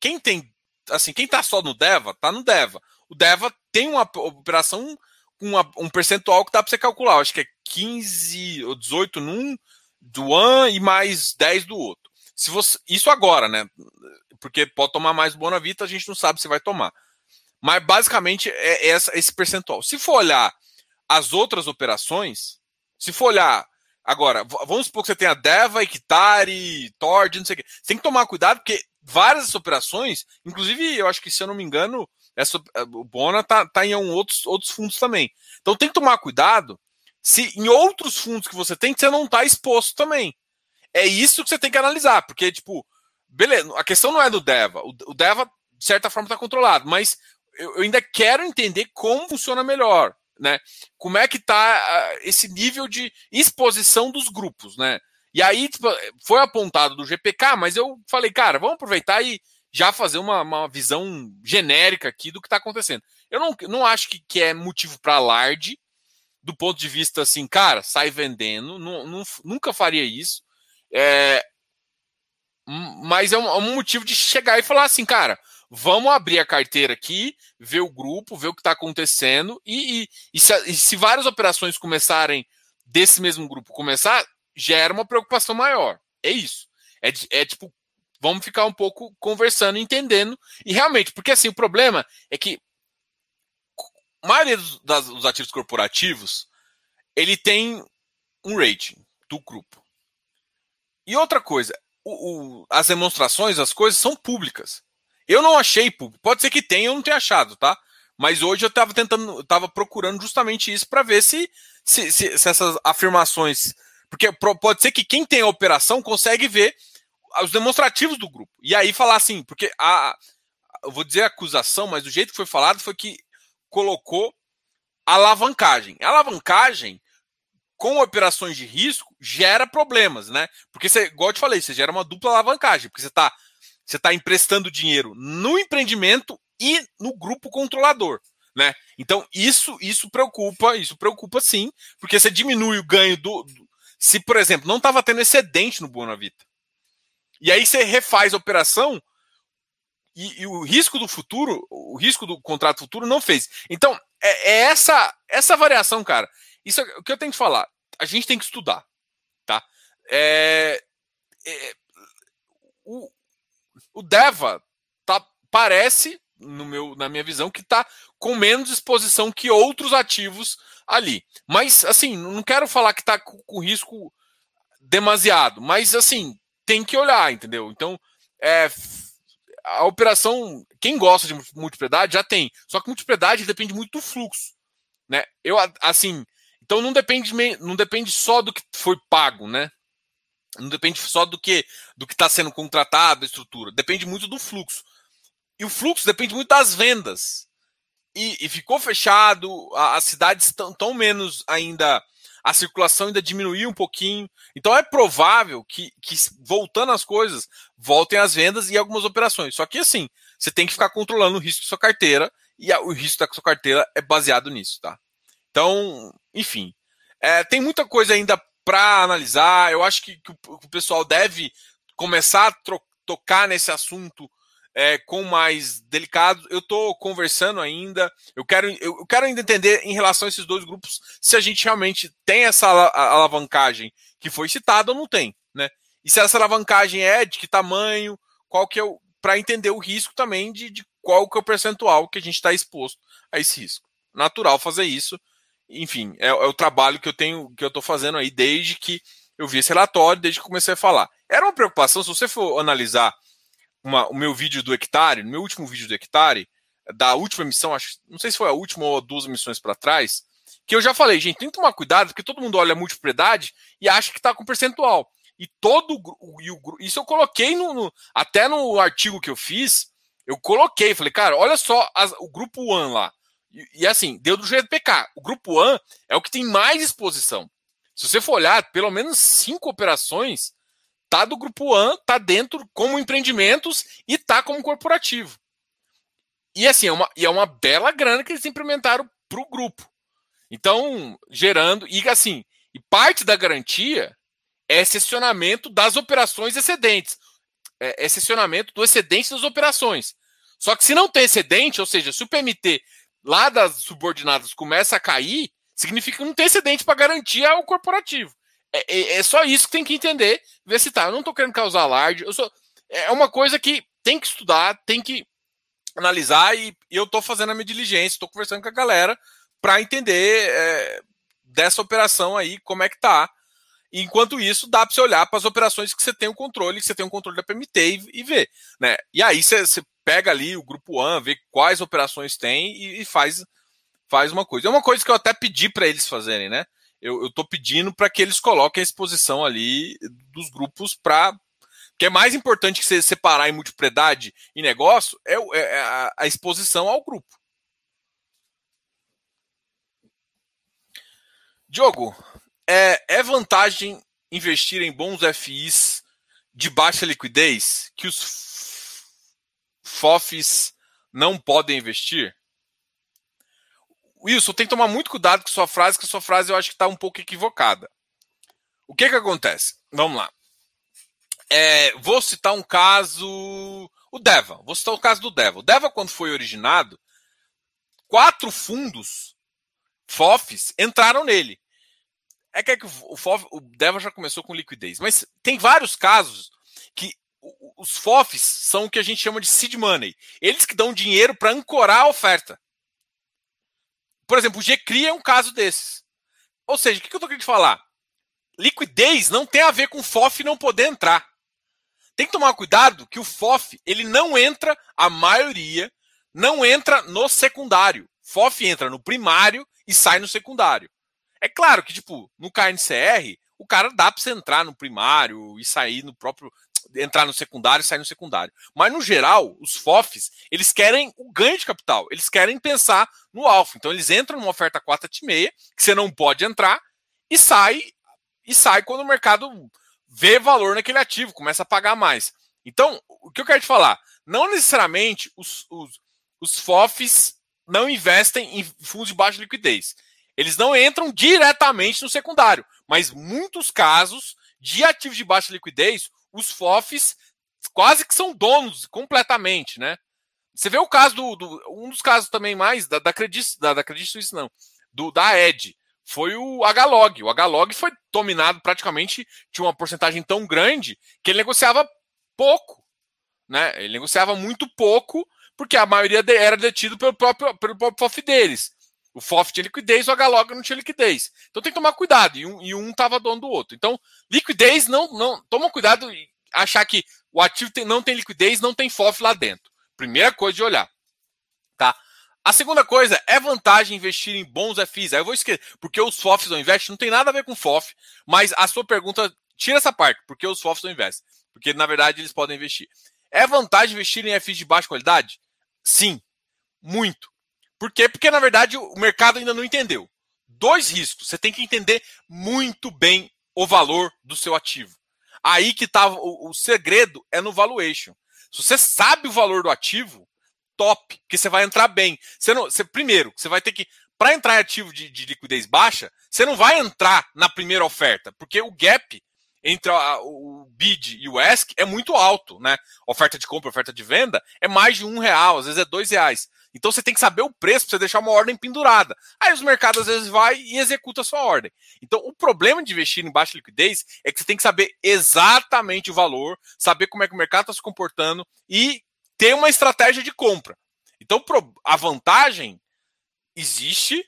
quem tem, assim, quem tá só no DEVA, tá no DEVA. O DEVA tem uma operação um percentual que dá para você calcular. Acho que é 15 ou 18 num do ano e mais 10 do outro. se você. Isso agora, né? Porque pode tomar mais Bonavita, a gente não sabe se vai tomar. Mas basicamente é essa, esse percentual. Se for olhar as outras operações, se for olhar. Agora, vamos supor que você tenha Deva, Ictari, Tord, não sei o quê. Você tem que tomar cuidado, porque várias operações, inclusive, eu acho que, se eu não me engano, essa, o Bona tá, tá em outros, outros fundos também. Então tem que tomar cuidado se em outros fundos que você tem, você não está exposto também. É isso que você tem que analisar, porque, tipo, beleza, a questão não é do Deva. O, o Deva, de certa forma, está controlado, mas eu, eu, ainda quero entender como funciona melhor, né? Como é que está uh, esse nível de exposição dos grupos, né? E aí tipo, foi apontado do GPK, mas eu falei, cara, vamos aproveitar e já fazer uma, uma visão genérica aqui do que está acontecendo. Eu não, não acho que, que é motivo para alarde, do ponto de vista assim, cara, sai vendendo, não, não, nunca faria isso. É, mas é um, é um, motivo de chegar e falar assim, cara, vamos abrir a carteira aqui, ver o grupo, ver o que está acontecendo, e, e, e, se, e, se, várias operações começarem desse mesmo grupo começar, gera uma preocupação maior. É isso. É, é tipo, vamos ficar um pouco conversando, entendendo, e realmente, porque assim, o problema é que a maioria dos, das, dos ativos corporativos ele tem um rating do grupo. E outra coisa, o, o, as demonstrações, as coisas são públicas. Eu não achei público. Pode ser que tenha, eu não tenha achado, tá? Mas hoje eu estava tentando, estava procurando justamente isso para ver se, se, se, se, essas afirmações. Porque pode ser que quem tem a operação consegue ver os demonstrativos do grupo. E aí falar assim, porque a. Eu vou dizer acusação, mas o jeito que foi falado foi que colocou alavancagem. A alavancagem, com operações de risco, gera problemas, né? Porque, você, igual eu te falei, você gera uma dupla alavancagem, porque você está você tá emprestando dinheiro no empreendimento e no grupo controlador. Né? Então, isso isso preocupa, isso preocupa sim, porque você diminui o ganho do. do se, por exemplo, não estava tendo excedente no Boa Vita. E aí você refaz a operação e, e, o risco do futuro, o risco do contrato futuro não fez. Então, é, é essa essa variação, cara. Isso é o que eu tenho que falar. A gente tem que estudar, tá? É, é, o, o Deva tá, parece, no meu, na minha visão, que está com menos exposição que outros ativos ali. Mas, assim, não quero falar que está com, com risco demasiado, mas, assim, tem que olhar, entendeu? Então, é, a operação, quem gosta de multiplicidade já tem. Só que multiplicidade depende muito do fluxo, né? Eu assim, então não depende não depende só do que foi pago, né? Não depende só do que do que está sendo contratado, a estrutura. Depende muito do fluxo. E o fluxo depende muito das vendas. E, e ficou fechado, as cidades estão tão menos ainda a circulação ainda diminuiu um pouquinho. Então é provável que, que voltando as coisas, voltem as vendas e algumas operações. Só que assim, você tem que ficar controlando o risco da sua carteira e o risco da sua carteira é baseado nisso, tá? Então, enfim, é, tem muita coisa ainda para analisar. Eu acho que, que, o, pessoal deve começar a tocar nesse assunto é, com mais delicado. Eu estou conversando ainda. Eu quero, eu quero ainda entender em relação a esses dois grupos se a gente realmente tem essa alavancagem que foi citada ou não tem, né? E se essa alavancagem é de que tamanho, qual que é o para entender o risco também de, de qual que é o percentual que a gente está exposto a esse risco. Natural fazer isso. Enfim, é, é o trabalho que eu tenho, que eu estou fazendo aí desde que eu vi esse relatório, desde que comecei a falar. Era uma preocupação, se você for analisar uma, o meu vídeo do hectare, no meu último vídeo do hectare, da última emissão, acho, não sei se foi a última ou duas emissões para trás, que eu já falei, gente, tem que tomar cuidado, porque todo mundo olha a multipropriedade e acha que está com percentual. E todo e o, isso eu coloquei no, no, até no artigo que eu fiz, eu coloquei, falei, cara, olha só as, o grupo One lá. E, e, assim, deu do GPK. O grupo One é o que tem mais exposição. Se você for olhar, pelo menos cinco operações tá do grupo One, tá dentro como empreendimentos e tá como corporativo. E assim, é uma, e é uma bela grana que eles implementaram para o grupo. Então, gerando, e assim, e parte da garantia é excepcionamento das operações excedentes. É excepcionamento do excedente das operações. Só que se não tem excedente, ou seja, se o PMT lá das subordinadas começa a cair, significa que não tem excedente para garantir ao corporativo. É, é, é, só isso que tem que entender, ver se tá. Eu não tô querendo causar alarde. Eu sou, é uma coisa que tem que estudar, tem que analisar e, e eu tô fazendo a minha diligência, tô conversando com a galera para entender é, dessa operação aí como é que tá. Enquanto isso, dá para você olhar para as operações que você tem o controle, que você tem o controle da PMT e, e ver. Né? E aí você, pega ali o grupo One, vê quais operações tem e, e faz, faz uma coisa. É uma coisa que eu até pedi para eles fazerem, né? Eu, estou pedindo para que eles coloquem a exposição ali dos grupos para. que é mais importante que você separar em multipropriedade e negócio é, é a, a exposição ao grupo. Diogo, é, é vantagem investir em bons FIs de baixa liquidez que os FOFs não podem investir? Wilson, tem que tomar muito cuidado com sua frase, que sua frase eu acho que está um pouco equivocada. O que que acontece? Vamos lá. É, vou citar um caso. O Deva. Vou citar o caso do Deva. O Deva, quando foi originado, quatro fundos FOFs entraram nele. É que, é que o, FOF, o Deva já começou com liquidez, mas tem vários casos que os FOFs são o que a gente chama de seed money. Eles que dão dinheiro para ancorar a oferta. Por exemplo, o GCRI é um caso desses. Ou seja, o que eu estou querendo falar? Liquidez não tem a ver com FOF não poder entrar. Tem que tomar cuidado que o FOF ele não entra, a maioria, não entra no secundário. FOF entra no primário e sai no secundário. É claro que, tipo, no KNCR, o cara dá para você entrar no primário e sair no próprio. Entrar no secundário e sair no secundário. Mas, no geral, os FOFs, eles querem o ganho de capital. Eles querem pensar no alfa. Então, eles entram numa oferta 4,5, que você não pode entrar, e sai, e sai quando o mercado vê valor naquele ativo, começa a pagar mais. Então, o que eu quero te falar? Não necessariamente os, os, os FOFs não investem em fundos de baixa liquidez. Eles não entram diretamente no secundário, mas muitos casos de ativos de baixa liquidez, os FOFs quase que são donos completamente, né? Você vê o caso do, do um dos casos também mais da, da Credit, da, da Credit Suisse não, do da Ed, foi o Hlog. O Hlog foi dominado praticamente tinha uma porcentagem tão grande que ele negociava pouco, né? Ele negociava muito pouco porque a maioria era detido pelo próprio pelo próprio FOF deles. O FOF tinha liquidez, o HLOG não tinha liquidez. Então tem que tomar cuidado, e um, e um dono do outro. Então, liquidez, não, não toma cuidado e achar que o ativo tem, não tem liquidez, não tem FOF lá dentro. Primeira coisa de olhar. Tá? A segunda coisa é vantagem investir em bons FIs. Aí eu vou esquecer, porque os FOFs não investem, não tem nada a ver com FOF, mas a sua pergunta, tira essa parte, porque os FOFs não investem. Porque, na verdade, eles podem investir. É vantagem investir em FIs de baixa qualidade? Sim, muito. Por quê? Porque, na verdade, o mercado ainda não entendeu. Dois riscos. Você tem que entender muito bem o valor do seu ativo. Aí que tá o, o segredo é no valuation. Se você sabe o valor do ativo, top, que você vai entrar bem. Você não, você, primeiro, você vai ter que para entrar em ativo de, de, liquidez baixa, você não vai entrar na primeira oferta, porque o gap entre a, o bid e o ask é muito alto, né? Oferta de compra, oferta de venda é mais de um real, às vezes é dois reais. Então você tem que saber o preço para você deixar uma ordem pendurada. Aí os mercados às vezes vai e executa a sua ordem. Então o problema de investir em baixa liquidez é que você tem que saber exatamente o valor, saber como é que o mercado está se comportando e ter uma estratégia de compra. Então a vantagem existe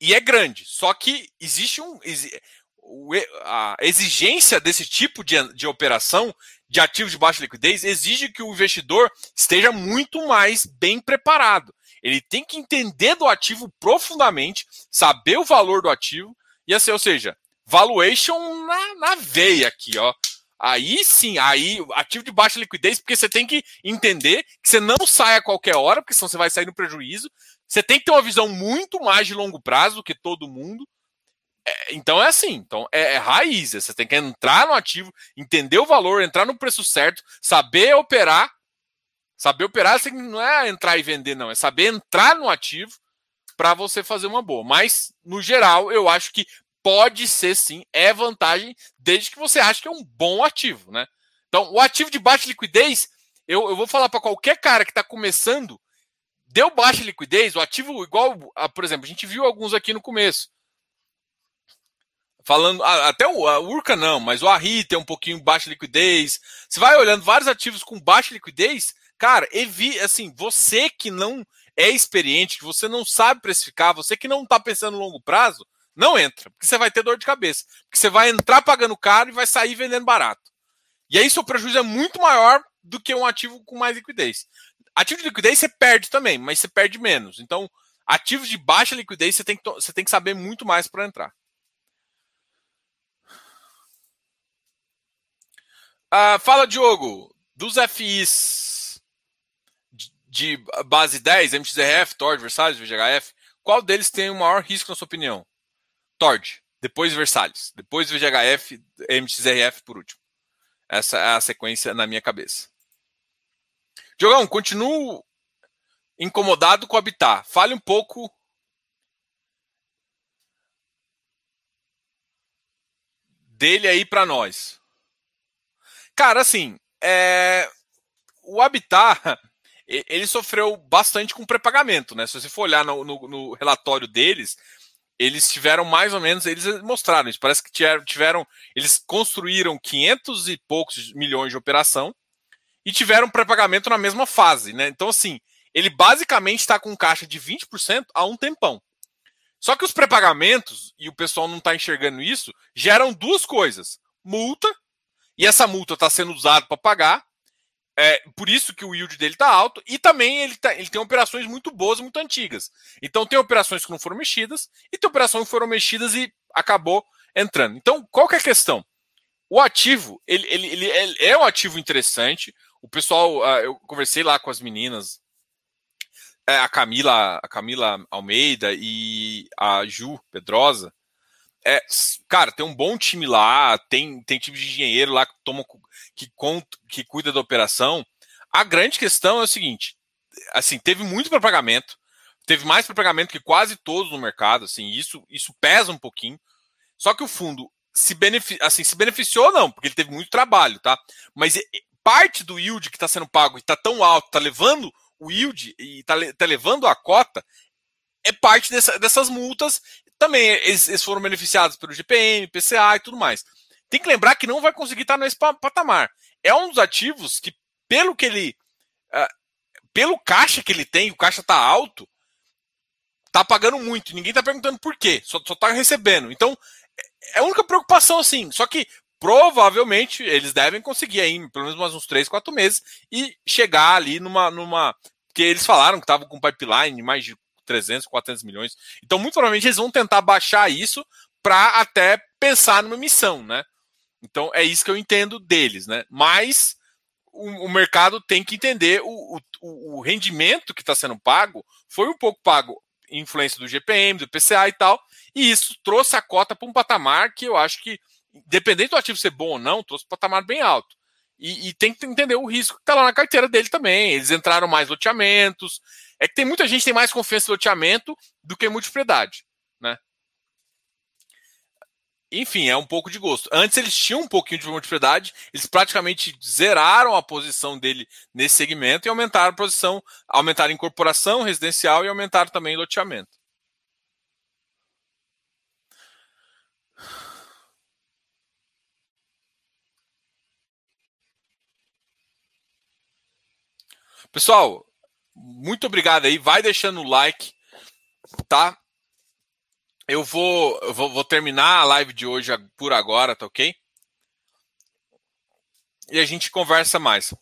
e é grande. Só que existe um a exigência desse tipo de, de operação de ativos de baixa liquidez exige que o investidor esteja muito mais bem preparado. Ele tem que entender do ativo profundamente, saber o valor do ativo, e assim, ou seja, valuation na, na veia aqui, ó. Aí sim, aí ativo de baixa liquidez, porque você tem que entender que você não sai a qualquer hora, porque senão você vai sair no prejuízo. Você tem que ter uma visão muito mais de longo prazo do que todo mundo. É, então é assim, então é, é, raiz. Você tem que entrar no ativo, entender o valor, entrar no preço certo, saber operar. Saber operar assim, não é entrar e vender, não. É saber entrar no ativo para você fazer uma boa. Mas, no geral, eu acho que pode ser sim, é vantagem, desde que você ache que é um bom ativo, né? Então, o ativo de baixa liquidez, eu, eu vou falar para qualquer cara que está começando, deu baixa liquidez, o ativo igual, a, por exemplo, a gente viu alguns aqui no começo. Falando, até o Urca não, mas o Arri tem um pouquinho baixa liquidez. Você vai olhando vários ativos com baixa liquidez, cara, evi, assim, você que não é experiente, que você não sabe precificar, você que não está pensando no longo prazo, não entra, porque você vai ter dor de cabeça. Porque você vai entrar pagando caro e vai sair vendendo barato. E aí seu prejuízo é muito maior do que um ativo com mais liquidez. Ativo de liquidez você perde também, mas você perde menos. Então, ativos de baixa liquidez você tem que, você tem que saber muito mais para entrar. Uh, fala, Diogo, dos FIs de base 10, MXRF, TORD, Versalhes, VGHF, qual deles tem o maior risco na sua opinião? TORD, depois Versalhes, depois VGHF, MXRF por último. Essa é a sequência na minha cabeça. Diogão, continuo incomodado com o Habitat. Fale um pouco dele aí para nós. Cara, assim, é... o Habitat [LAUGHS] ele sofreu bastante com pré-pagamento, né? Se você for olhar no, no, no, relatório deles, eles tiveram mais ou menos, eles mostraram isso. Parece que tiveram, tiveram, eles construíram 500 e poucos milhões de operação e tiveram pré-pagamento na mesma fase, né? Então, assim, ele basicamente está com caixa de 20% há um tempão. Só que os pré-pagamentos, e o pessoal não está enxergando isso, geram duas coisas: multa e essa multa está sendo usada para pagar. É, por isso que o yield dele está alto. E também ele, tá, ele tem operações muito boas, muito antigas. Então tem operações que não foram mexidas e tem operações que foram mexidas e acabou entrando. Então, qual que é a questão? O ativo, ele, ele, ele, ele é um ativo interessante. O pessoal, uh, eu conversei lá com as meninas, é, a Camila, a Camila Almeida e a Ju Pedrosa. É, cara, tem um bom time lá, tem, tem time de engenheiro lá que toma que, que cuida da operação. A grande questão é o seguinte: assim, teve muito para pagamento, teve mais para pagamento que quase todos no mercado, assim, isso, isso pesa um pouquinho. Só que o fundo se, benefici assim, se beneficiou, não, porque ele teve muito trabalho, tá? Mas parte do yield que está sendo pago e está tão alto, está levando o yield e está tá levando a cota, é parte dessa, dessas multas também eles, eles, foram beneficiados pelo GPM, PCA e tudo mais. Tem que lembrar que não vai conseguir estar nesse patamar. É um dos ativos que, pelo que ele. Uh, pelo caixa que ele tem, o caixa está alto, tá pagando muito. Ninguém está perguntando por quê, só, só tá recebendo. Então, é a única preocupação assim. Só que provavelmente eles devem conseguir aí, pelo menos mais uns 3, 4 meses, e chegar ali numa. numa porque eles falaram que estavam com pipeline mais de 300, 400 milhões. Então, muito provavelmente, eles vão tentar baixar isso para até pensar numa missão, né? Então, é isso que eu entendo deles, né? Mas o, o mercado tem que entender o, o, o rendimento que está sendo pago foi um pouco pago influência do GPM, do PCA e tal, e isso trouxe a cota para um patamar que eu acho que, independente do ativo ser bom ou não, trouxe um patamar bem alto. E, e tem que entender o risco que está lá na carteira dele também. Eles entraram mais loteamentos, é que tem muita gente que tem mais confiança no loteamento do que em multipropriedade, né? Enfim, é um pouco de gosto. Antes eles tinham um pouquinho de multipropriedade, eles praticamente zeraram a posição dele nesse segmento e aumentaram a posição, aumentaram incorporação residencial e aumentaram também loteamento. Pessoal, muito obrigado aí. Vai deixando o like, tá? Eu vou, eu vou, vou terminar a live de hoje por agora, tá ok? E a gente conversa mais.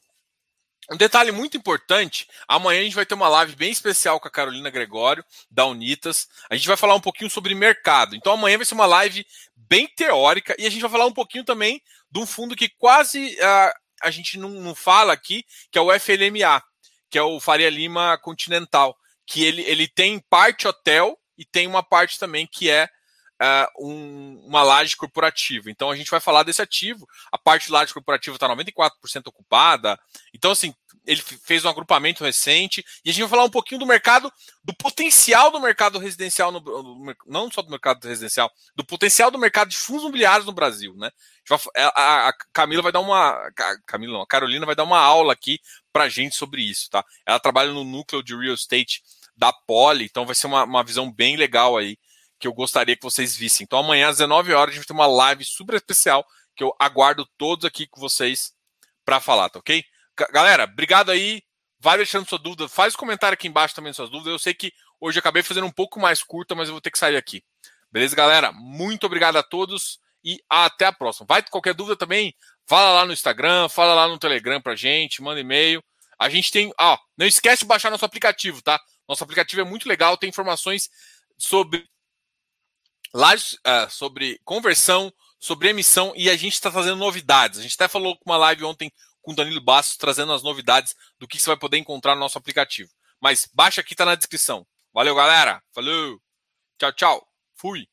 Um detalhe muito importante: amanhã a gente vai ter uma live bem especial com a Carolina Gregório, da Unitas. A gente vai falar um pouquinho sobre mercado. Então amanhã vai ser uma live bem teórica e a gente vai falar um pouquinho também de um fundo que quase uh, a gente não, não fala aqui, que é o FLMA que é o Faria Lima Continental, que ele, ele tem parte hotel e tem uma parte também que é uh, um, uma laje corporativa. Então a gente vai falar desse ativo. A parte de laje corporativa está 94% ocupada. Então, assim, ele fez um agrupamento recente e a gente vai falar um pouquinho do mercado, do potencial do mercado residencial, no, não só do mercado residencial, do potencial do mercado de fundos imobiliários no Brasil, né? A, a Camila vai dar uma. A Camila não, a Carolina vai dar uma aula aqui pra gente sobre isso, tá? Ela trabalha no núcleo de real estate da Poli, então vai ser uma, uma visão bem legal aí que eu gostaria que vocês vissem. Então amanhã às 19 horas a gente vai ter uma live super especial que eu aguardo todos aqui com vocês para falar, tá ok? Galera, obrigado aí. Vai deixando sua dúvida, faz comentário aqui embaixo também suas dúvidas. Eu sei que hoje acabei fazendo um pouco mais curta, mas eu vou ter que sair aqui. Beleza, galera? Muito obrigado a todos e até a próxima. Vai qualquer dúvida também? Fala lá no Instagram, fala lá no Telegram pra gente, manda e-mail. A gente tem, ó, não esquece de baixar nosso aplicativo, tá? Nosso aplicativo é muito legal, tem informações sobre lives, uh, sobre conversão, sobre emissão e a gente está fazendo novidades. A gente até falou com uma live ontem com o Danilo Bastos, trazendo as novidades do que você vai poder encontrar no nosso aplicativo. Mas baixa aqui, tá na descrição. Valeu, galera. Falou. Tchau, tchau. Fui.